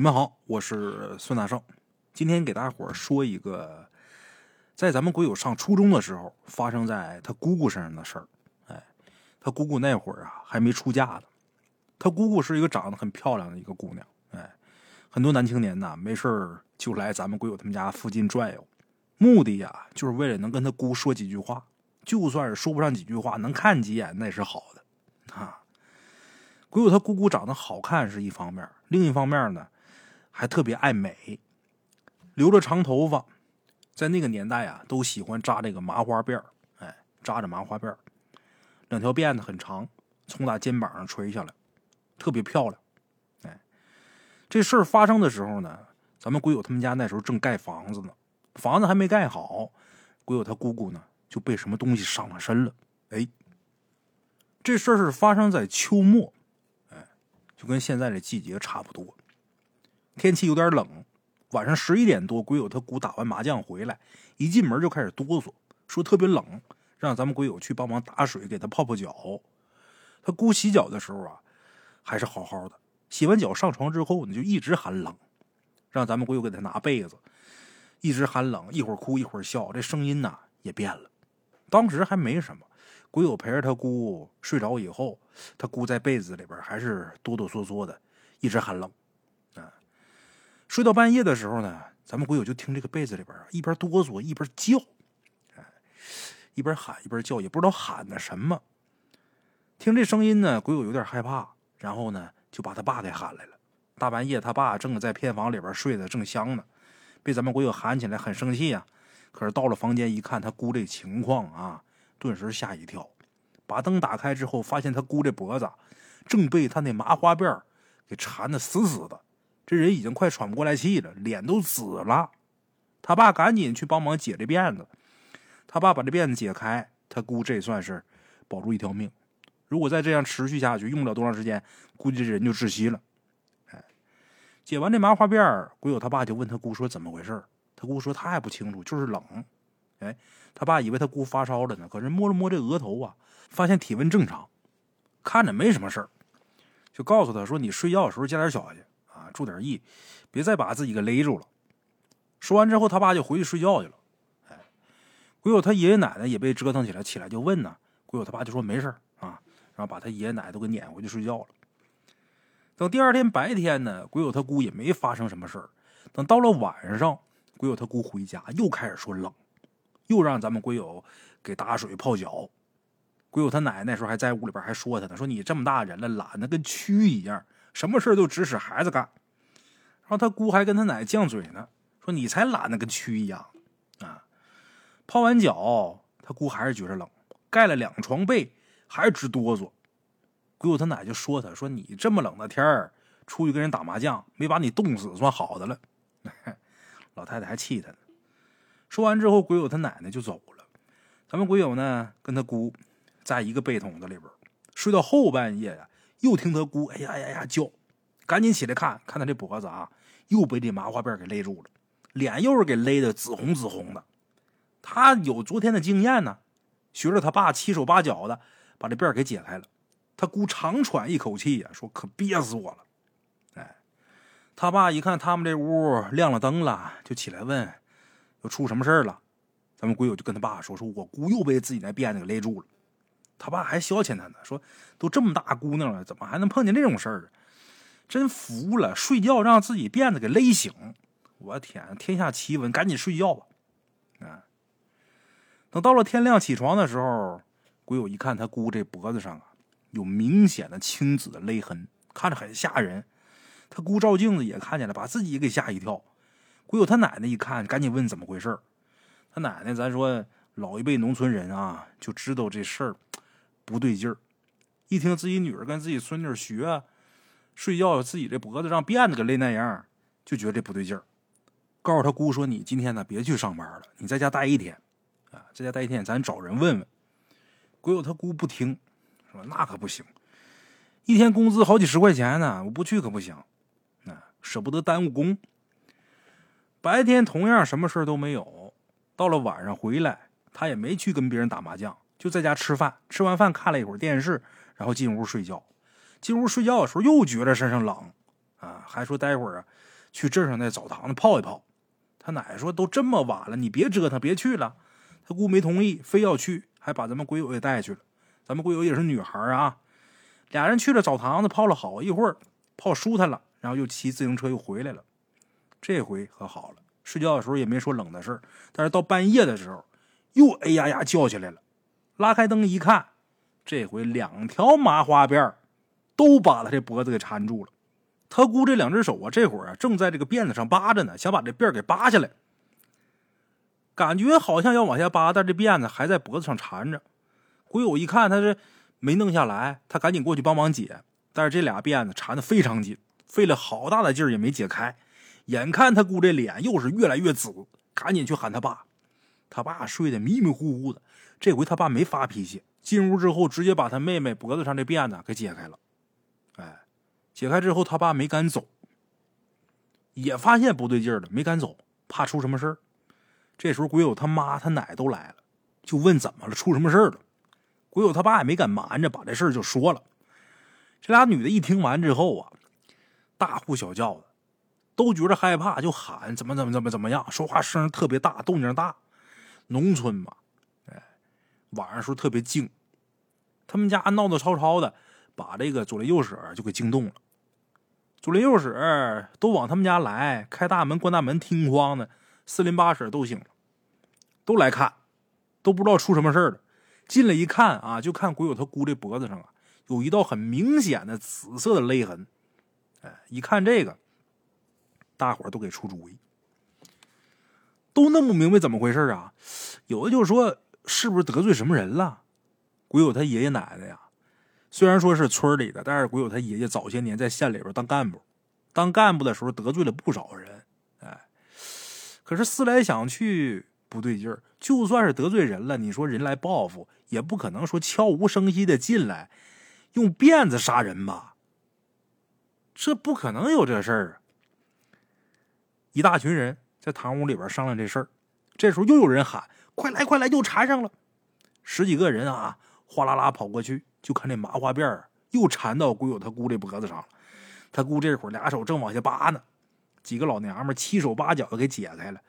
你们好，我是孙大圣，今天给大伙儿说一个，在咱们鬼友上初中的时候发生在他姑姑身上的事儿。哎，他姑姑那会儿啊还没出嫁呢，他姑姑是一个长得很漂亮的一个姑娘。哎，很多男青年呐没事儿就来咱们鬼友他们家附近转悠，目的呀就是为了能跟他姑说几句话，就算是说不上几句话，能看几眼那也是好的。啊，鬼友他姑姑长得好看是一方面，另一方面呢。还特别爱美，留着长头发，在那个年代啊，都喜欢扎这个麻花辫哎，扎着麻花辫两条辫子很长，从他肩膀上垂下来，特别漂亮。哎，这事儿发生的时候呢，咱们鬼友他们家那时候正盖房子呢，房子还没盖好，鬼友他姑姑呢就被什么东西上了身了。哎，这事儿是发生在秋末，哎，就跟现在这季节差不多。天气有点冷，晚上十一点多，鬼友他姑打完麻将回来，一进门就开始哆嗦，说特别冷，让咱们鬼友去帮忙打水给他泡泡脚。他姑洗脚的时候啊，还是好好的，洗完脚上床之后呢，就一直喊冷，让咱们鬼友给他拿被子，一直喊冷，一会儿哭一会儿笑，这声音呐也变了。当时还没什么，鬼友陪着他姑睡着以后，他姑在被子里边还是哆哆嗦嗦的，一直喊冷。睡到半夜的时候呢，咱们鬼友就听这个被子里边啊，一边哆嗦一边叫，哎，一边喊一边叫，也不知道喊的什么。听这声音呢，鬼友有点害怕，然后呢就把他爸给喊来了。大半夜，他爸正在偏房里边睡得正香呢，被咱们鬼友喊起来，很生气啊。可是到了房间一看，他姑这情况啊，顿时吓一跳。把灯打开之后，发现他姑这脖子正被他那麻花辫给缠得死死的。这人已经快喘不过来气了，脸都紫了。他爸赶紧去帮忙解这辫子。他爸把这辫子解开，他估这算是保住一条命。如果再这样持续下去，用不了多长时间，估计这人就窒息了。哎，解完这麻花辫鬼友他爸就问他姑说怎么回事他姑说他也不清楚，就是冷。哎，他爸以为他姑发烧了呢，可是摸了摸这额头啊，发现体温正常，看着没什么事儿，就告诉他说：“你睡觉的时候加点小心。”注点意，别再把自己给勒住了。说完之后，他爸就回去睡觉去了。哎，鬼友他爷爷奶奶也被折腾起来，起来就问呢。鬼友他爸就说没事啊，然后把他爷爷奶奶都给撵回去睡觉了。等第二天白天呢，鬼友他姑也没发生什么事儿。等到了晚上，鬼友他姑回家又开始说冷，又让咱们鬼友给打水泡脚。鬼友他奶奶那时候还在屋里边还说他呢，说你这么大人了，懒得跟蛆一样，什么事都指使孩子干。然后他姑还跟他奶犟嘴呢，说你才懒得跟蛆一样啊！泡完脚，他姑还是觉着冷，盖了两床被，还是直哆嗦。鬼友他奶就说他，说你这么冷的天儿出去跟人打麻将，没把你冻死算好的了。老太太还气他呢。说完之后，鬼友他奶奶就走了。咱们鬼友呢，跟他姑在一个被筒子里边睡到后半夜呀，又听他姑哎呀呀呀叫，赶紧起来看看他这脖子啊。又被这麻花辫给勒住了，脸又是给勒的紫红紫红的。他有昨天的经验呢，学着他爸七手八脚的把这辫给解开了。他姑长喘一口气呀，说：“可憋死我了。”哎，他爸一看他们这屋亮了灯了，就起来问：“又出什么事了？”咱们鬼友就跟他爸说：“说我姑又被自己那辫子给勒住了。”他爸还消遣他呢，说：“都这么大姑娘了，怎么还能碰见这种事儿？”真服了，睡觉让自己辫子给勒醒，我天，天下奇闻，赶紧睡觉吧。啊，等到了天亮起床的时候，鬼友一看他姑这脖子上啊有明显的青紫的勒痕，看着很吓人。他姑照镜子也看见了，把自己给吓一跳。鬼友他奶奶一看，赶紧问怎么回事他奶奶咱说老一辈农村人啊，就知道这事儿不对劲儿。一听自己女儿跟自己孙女学。睡觉，自己这脖子让辫子给勒那样，就觉得这不对劲儿。告诉他姑说：“你今天呢，别去上班了，你在家待一天，啊，在家待一天，咱找人问问。”鬼友他姑不听，说：“那可不行，一天工资好几十块钱呢，我不去可不行，啊，舍不得耽误工。”白天同样什么事都没有，到了晚上回来，他也没去跟别人打麻将，就在家吃饭。吃完饭看了一会儿电视，然后进屋睡觉。进屋睡觉的时候，又觉得身上冷，啊，还说待会儿啊去镇上那澡堂子泡一泡。他奶说都这么晚了，你别折腾，别去了。他姑没同意，非要去，还把咱们鬼友也带去了。咱们鬼友也是女孩啊，俩人去了澡堂子泡了好一会儿，泡舒坦了，然后又骑自行车又回来了。这回可好了，睡觉的时候也没说冷的事，但是到半夜的时候又哎呀呀叫起来了。拉开灯一看，这回两条麻花辫都把他这脖子给缠住了。他姑这两只手啊，这会儿啊正在这个辫子上扒着呢，想把这辫给扒下来。感觉好像要往下扒，但这辫子还在脖子上缠着。鬼友一看他这没弄下来，他赶紧过去帮忙解。但是这俩辫子缠得非常紧，费了好大的劲儿也没解开。眼看他姑这脸又是越来越紫，赶紧去喊他爸。他爸睡得迷迷糊糊的。这回他爸没发脾气，进屋之后直接把他妹妹脖子上这辫子给解开了。解开之后他爸没敢走，也发现不对劲了，没敢走，怕出什么事儿。这时候鬼友他妈他奶都来了，就问怎么了，出什么事儿了？鬼友他爸也没敢瞒着，把这事儿就说了。这俩女的一听完之后啊，大呼小叫的，都觉得害怕，就喊怎么怎么怎么怎么样，说话声特别大，动静大。农村嘛。哎晚上时候特别静，他们家闹闹吵吵的，把这个左邻右舍就给惊动了。左邻右舍都往他们家来，开大门关大门，听慌的，四邻八舍都醒了，都来看，都不知道出什么事了。进来一看啊，就看鬼友他姑这脖子上啊，有一道很明显的紫色的勒痕。哎，一看这个，大伙都给出主意，都弄不明白怎么回事啊。有的就说。是不是得罪什么人了？鬼友他爷爷奶奶呀，虽然说是村里的，但是鬼友他爷爷早些年在县里边当干部，当干部的时候得罪了不少人。哎，可是思来想去不对劲儿，就算是得罪人了，你说人来报复，也不可能说悄无声息的进来用辫子杀人吧？这不可能有这事儿啊！一大群人在堂屋里边商量这事儿，这时候又有人喊。快来快来，又缠上了！十几个人啊，哗啦啦跑过去，就看那麻花辫又缠到鬼友他姑这脖子上了。他姑这会儿俩手正往下扒呢，几个老娘们七手八脚的给解开了。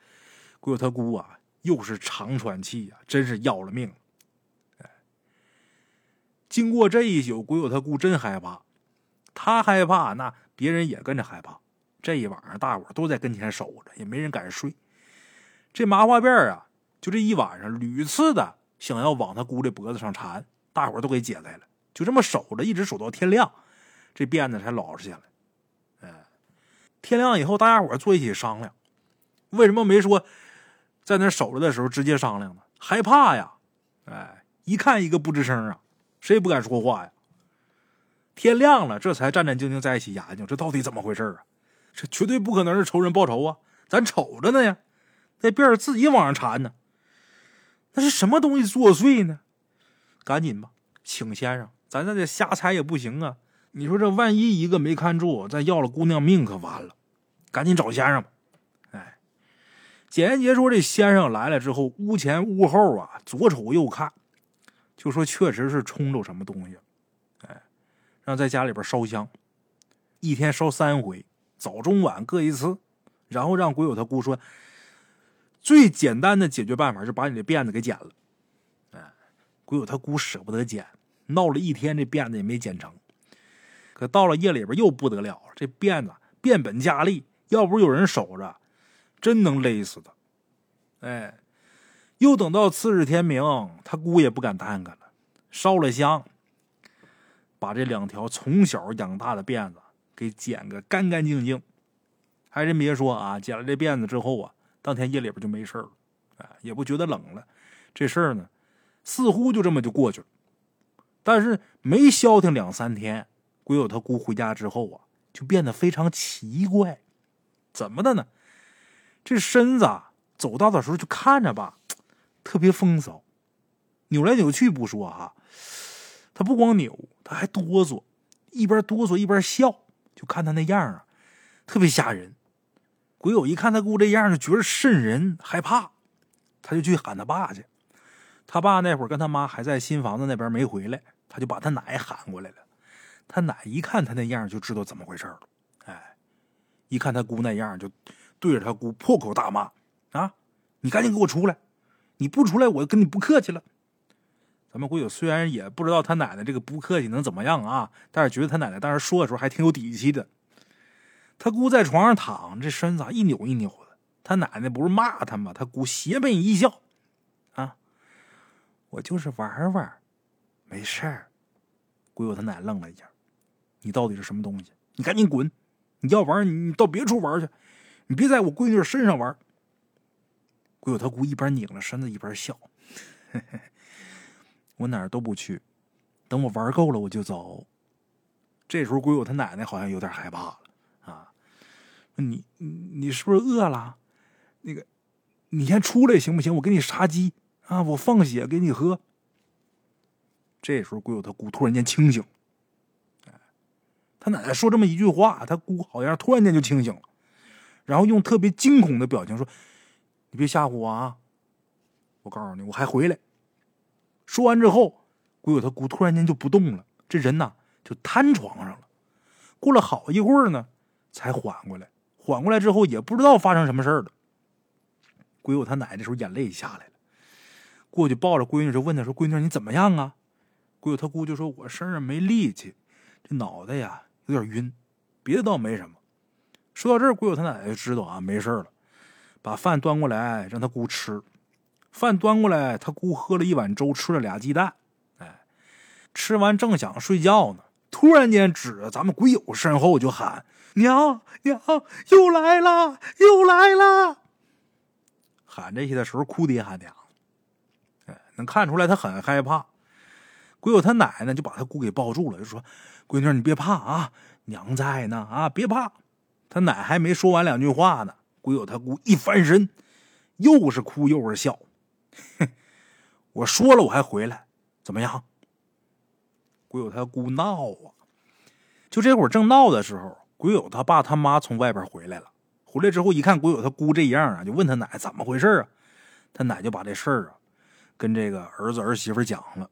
鬼友他姑啊，又是长喘气呀，真是要了命！经过这一宿，鬼友他姑真害怕，他害怕，那别人也跟着害怕。这一晚上，大伙都在跟前守着，也没人敢睡。这麻花辫啊。就这一晚上，屡次的想要往他姑的脖子上缠，大伙都给解开了。就这么守着，一直守到天亮，这辫子才老实下来。哎，天亮以后，大家伙坐一起商量，为什么没说在那守着的时候直接商量呢？害怕呀！哎，一看一个不吱声啊，谁也不敢说话呀。天亮了，这才战战兢兢在一起研究，这到底怎么回事啊？这绝对不可能是仇人报仇啊！咱瞅着呢呀，那辫儿自己往上缠呢。那是什么东西作祟呢？赶紧吧，请先生，咱在这瞎猜也不行啊！你说这万一一个没看住，再要了姑娘命，可完了！赶紧找先生吧。哎，简言杰说，这先生来了之后，屋前屋后啊，左瞅右看，就说确实是冲着什么东西。哎，让在家里边烧香，一天烧三回，早中晚各一次，然后让鬼友他姑说。最简单的解决办法是把你的辫子给剪了。哎，鬼友他姑舍不得剪，闹了一天，这辫子也没剪成。可到了夜里边又不得了，这辫子变本加厉，要不是有人守着，真能勒死他。哎，又等到次日天明，他姑也不敢耽搁了，烧了香，把这两条从小养大的辫子给剪个干干净净。还真别说啊，剪了这辫子之后啊。当天夜里边就没事了，哎，也不觉得冷了。这事儿呢，似乎就这么就过去了。但是没消停两三天，鬼友他姑回家之后啊，就变得非常奇怪。怎么的呢？这身子走道的时候就看着吧，特别风骚，扭来扭去不说哈，他不光扭，他还哆嗦，一边哆嗦一边笑，就看他那样啊，特别吓人。鬼友一看他姑这样，就觉得瘆人，害怕，他就去喊他爸去。他爸那会儿跟他妈还在新房子那边没回来，他就把他奶喊过来了。他奶一看他那样，就知道怎么回事了。哎，一看他姑那样，就对着他姑破口大骂：“啊，你赶紧给我出来！你不出来，我跟你不客气了。”咱们鬼友虽然也不知道他奶奶这个不客气能怎么样啊，但是觉得他奶奶当时说的时候还挺有底气的。他姑在床上躺，这身子一扭一扭的。他奶奶不是骂他吗？他姑邪魅一笑：“，我就是玩玩，没事儿。”鬼友他奶愣了一下：“你到底是什么东西？你赶紧滚！你要玩，你到别处玩去，你别在我闺女身上玩。”鬼友他姑一边拧着身子一边笑：“ 我哪儿都不去，等我玩够了我就走。”这时候鬼友他奶奶好像有点害怕了啊！你你是不是饿了？那个，你先出来行不行？我给你杀鸡啊！我放血给你喝。这时候，鬼友他姑突然间清醒，他奶奶说这么一句话，他姑好像突然间就清醒了，然后用特别惊恐的表情说：“你别吓唬我啊！我告诉你，我还回来。”说完之后，鬼友他姑突然间就不动了，这人呐就瘫床上了。过了好一会儿呢，才缓过来。缓过来之后，也不知道发生什么事儿了。鬼友他奶这时候眼泪下来了，过去抱着闺女就问他说：“闺女，你怎么样啊？”鬼友他姑就说：“我身上没力气，这脑袋呀有点晕，别的倒没什么。”说到这儿，鬼友他奶奶就知道啊没事了，把饭端过来让他姑吃。饭端过来，他姑喝了一碗粥，吃了俩鸡蛋。哎，吃完正想睡觉呢，突然间指着咱们鬼友身后就喊：“娘娘，又来了，又来了！”喊这些的时候，哭爹喊娘，看出来他很害怕。鬼友他奶奶就把他姑给抱住了，就说：“闺女，你别怕啊，娘在呢啊，别怕。”他奶还没说完两句话呢，鬼友他姑一翻身，又是哭又是笑。哼，我说了我还回来，怎么样？鬼友他姑闹啊！就这会儿正闹的时候，鬼友他爸他妈从外边回来了。回来之后一看鬼友他姑这样啊，就问他奶怎么回事啊？他奶就把这事儿啊跟这个儿子儿媳妇讲了。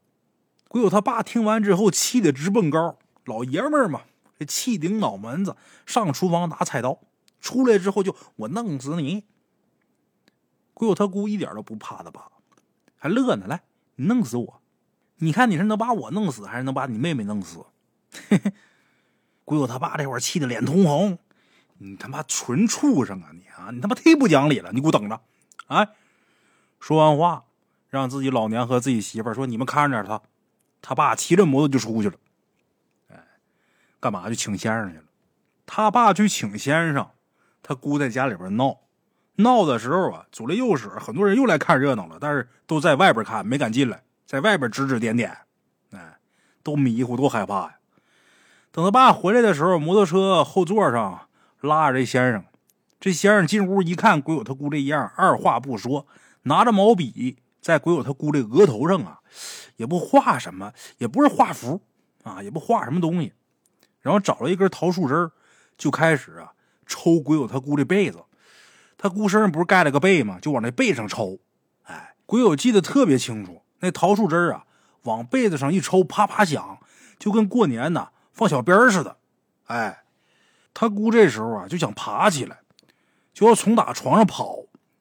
鬼友他爸听完之后气得直蹦高，老爷们儿嘛，这气顶脑门子，上厨房拿菜刀，出来之后就我弄死你。鬼友他姑一点都不怕他爸，还乐呢，来你弄死我，你看你是能把我弄死，还是能把你妹妹弄死？鬼友他爸这会儿气得脸通红。你他妈纯畜生啊！你啊，你他妈忒不讲理了！你给我等着！哎，说完话，让自己老娘和自己媳妇说：“你们看着点他。”他爸骑着摩托就出去了。哎，干嘛去请先生去了？他爸去请先生，他姑在家里边闹。闹的时候啊，左邻右舍很多人又来看热闹了，但是都在外边看，没敢进来，在外边指指点点。哎，都迷糊，都害怕呀。等他爸回来的时候，摩托车后座上。拉着这先生，这先生进屋一看，鬼有他姑这样，二话不说，拿着毛笔在鬼友他姑这额头上啊，也不画什么，也不是画符啊，也不画什么东西，然后找了一根桃树枝就开始啊抽鬼友他姑这被子。他姑身上不是盖了个被吗？就往那被上抽。哎，鬼友记得特别清楚，那桃树枝啊，往被子上一抽，啪啪响，就跟过年呢放小鞭似的。哎。他姑这时候啊就想爬起来，就要从打床上跑。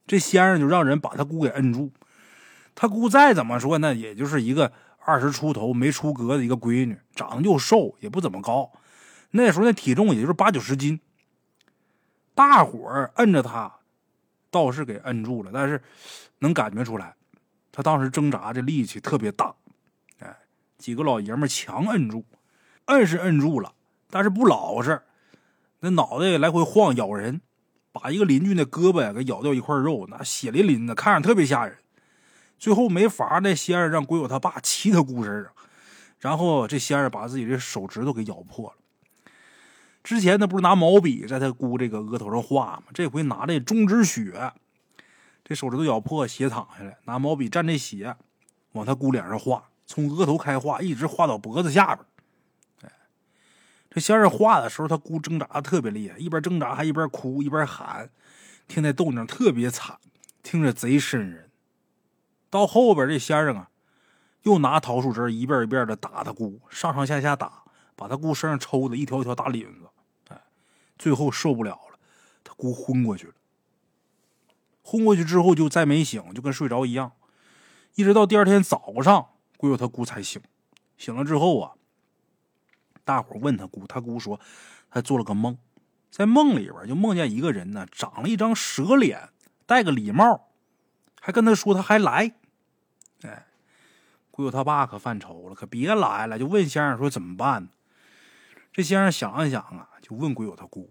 这先生就让人把他姑给摁住。他姑再怎么说，那也就是一个二十出头没出阁的一个闺女，长得又瘦，也不怎么高。那时候那体重也就是八九十斤。大伙儿摁着他，倒是给摁住了，但是能感觉出来，他当时挣扎这力气特别大。哎，几个老爷们强摁住，摁是摁住了，但是不老实。那脑袋来回晃，咬人，把一个邻居那胳膊给咬掉一块肉，那血淋淋的，看着特别吓人。最后没法，那仙儿让鬼友他爸骑他姑身上，然后这仙儿把自己的手指头给咬破了。之前那不是拿毛笔在他姑这个额头上画吗？这回拿这中指血，这手指头咬破，血淌下来，拿毛笔蘸这血，往他姑脸上画，从额头开画，一直画到脖子下边。这仙儿画的时候，他姑挣扎的特别厉害，一边挣扎还一边哭一边喊，听那动静特别惨，听着贼瘆人。到后边这先生啊，又拿桃树枝一遍一遍的打他姑，上上下下打，把他姑身上抽的一条条大领子。哎，最后受不了了，他姑昏过去了。昏过去之后就再没醒，就跟睡着一样，一直到第二天早上，鬼友他姑才醒。醒了之后啊，大伙问他姑，他姑说他做了个梦，在梦里边就梦见一个人呢，长了一张蛇脸，戴个礼帽，还跟他说他还来。哎，鬼友他爸可犯愁了，可别来了，就问先生说怎么办？这先生想了想啊，就问鬼友他姑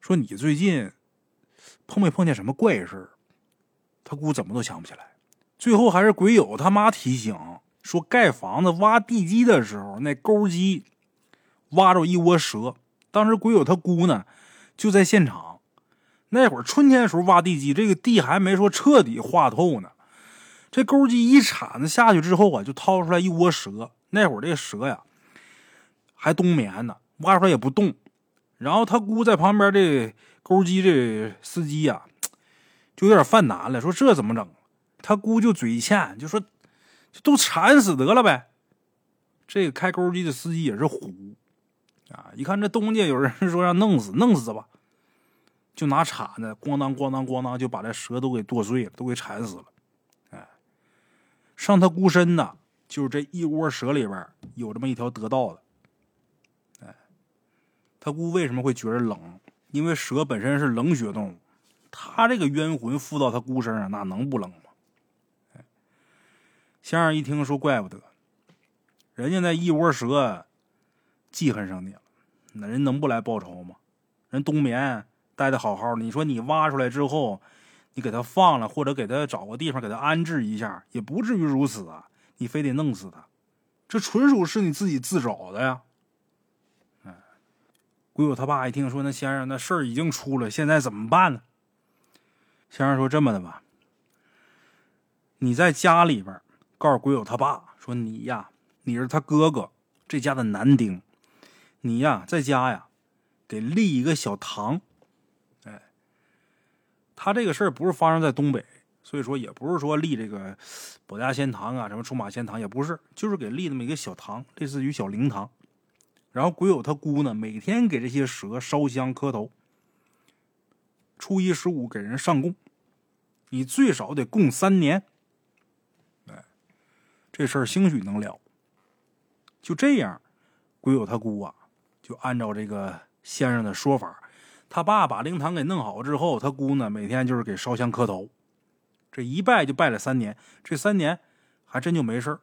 说：“你最近？”碰没碰见什么怪事他姑怎么都想不起来。最后还是鬼友他妈提醒说，盖房子挖地基的时候，那钩机挖着一窝蛇。当时鬼友他姑呢就在现场。那会儿春天的时候挖地基，这个地还没说彻底化透呢。这钩机一铲子下去之后啊，就掏出来一窝蛇。那会儿这蛇呀还冬眠呢，挖出来也不动。然后他姑在旁边这。钩机这司机呀，就有点犯难了，说这怎么整？他姑就嘴欠，就说就都铲死得了呗。这个开钩机的司机也是虎啊，一看这东家有人说让弄死，弄死吧，就拿铲子咣当咣当咣当就把这蛇都给剁碎了，都给铲死了。上他姑身呢，就是这一窝蛇里边有这么一条得道的。哎，他姑为什么会觉得冷？因为蛇本身是冷血动物，他这个冤魂附到他姑身上，那能不冷吗？先生一听说，怪不得，人家那一窝蛇记恨上你了，那人能不来报仇吗？人冬眠待的好好的，你说你挖出来之后，给他放了，或者给他找个地方给他安置一下，也不至于如此啊！你非得弄死他，这纯属是你自己自找的呀！鬼友他爸一听说，那先生那事儿已经出了，现在怎么办呢？先生说：“这么的吧，你在家里边告诉鬼友他爸说，你呀，你是他哥哥这家的男丁，你呀在家呀，给立一个小堂。他这个事儿不是发生在东北，所以说也不是说立这个保家仙堂啊，什么出马仙堂也不是，就是给立那么一个小堂，类似于小灵堂。”然后鬼友他姑呢，每天给这些蛇烧香磕头，初一十五给人上供，你最少得供三年。哎，这事儿兴许能了。就这样，鬼友他姑啊，就按照这个先生的说法，他爸把灵堂给弄好之后，他姑呢每天就是给烧香磕头，这一拜就拜了三年，这三年还真就没事。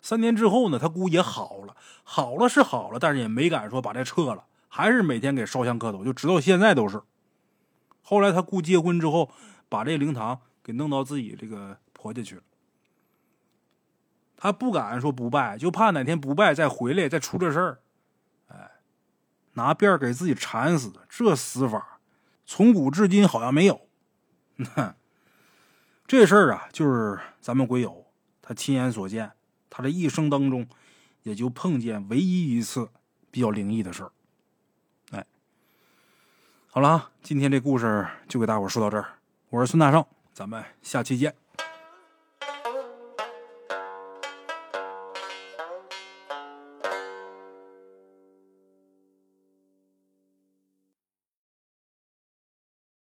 三年之后呢，他姑也好了，好了是好了，但是也没敢说把这撤了，还是每天给烧香磕头，就直到现在都是。后来他姑结婚之后，把这灵堂给弄到自己这个婆家去了。他不敢说不拜，就怕哪天不拜再回来再出这事儿。拿辫给自己缠死，这死法从古至今好像没有。这事儿啊，就是咱们鬼友他亲眼所见。他这一生当中，也就碰见唯一一次比较灵异的事儿。哎，好了啊，今天这故事就给大伙说到这儿。我是孙大圣，咱们下期见。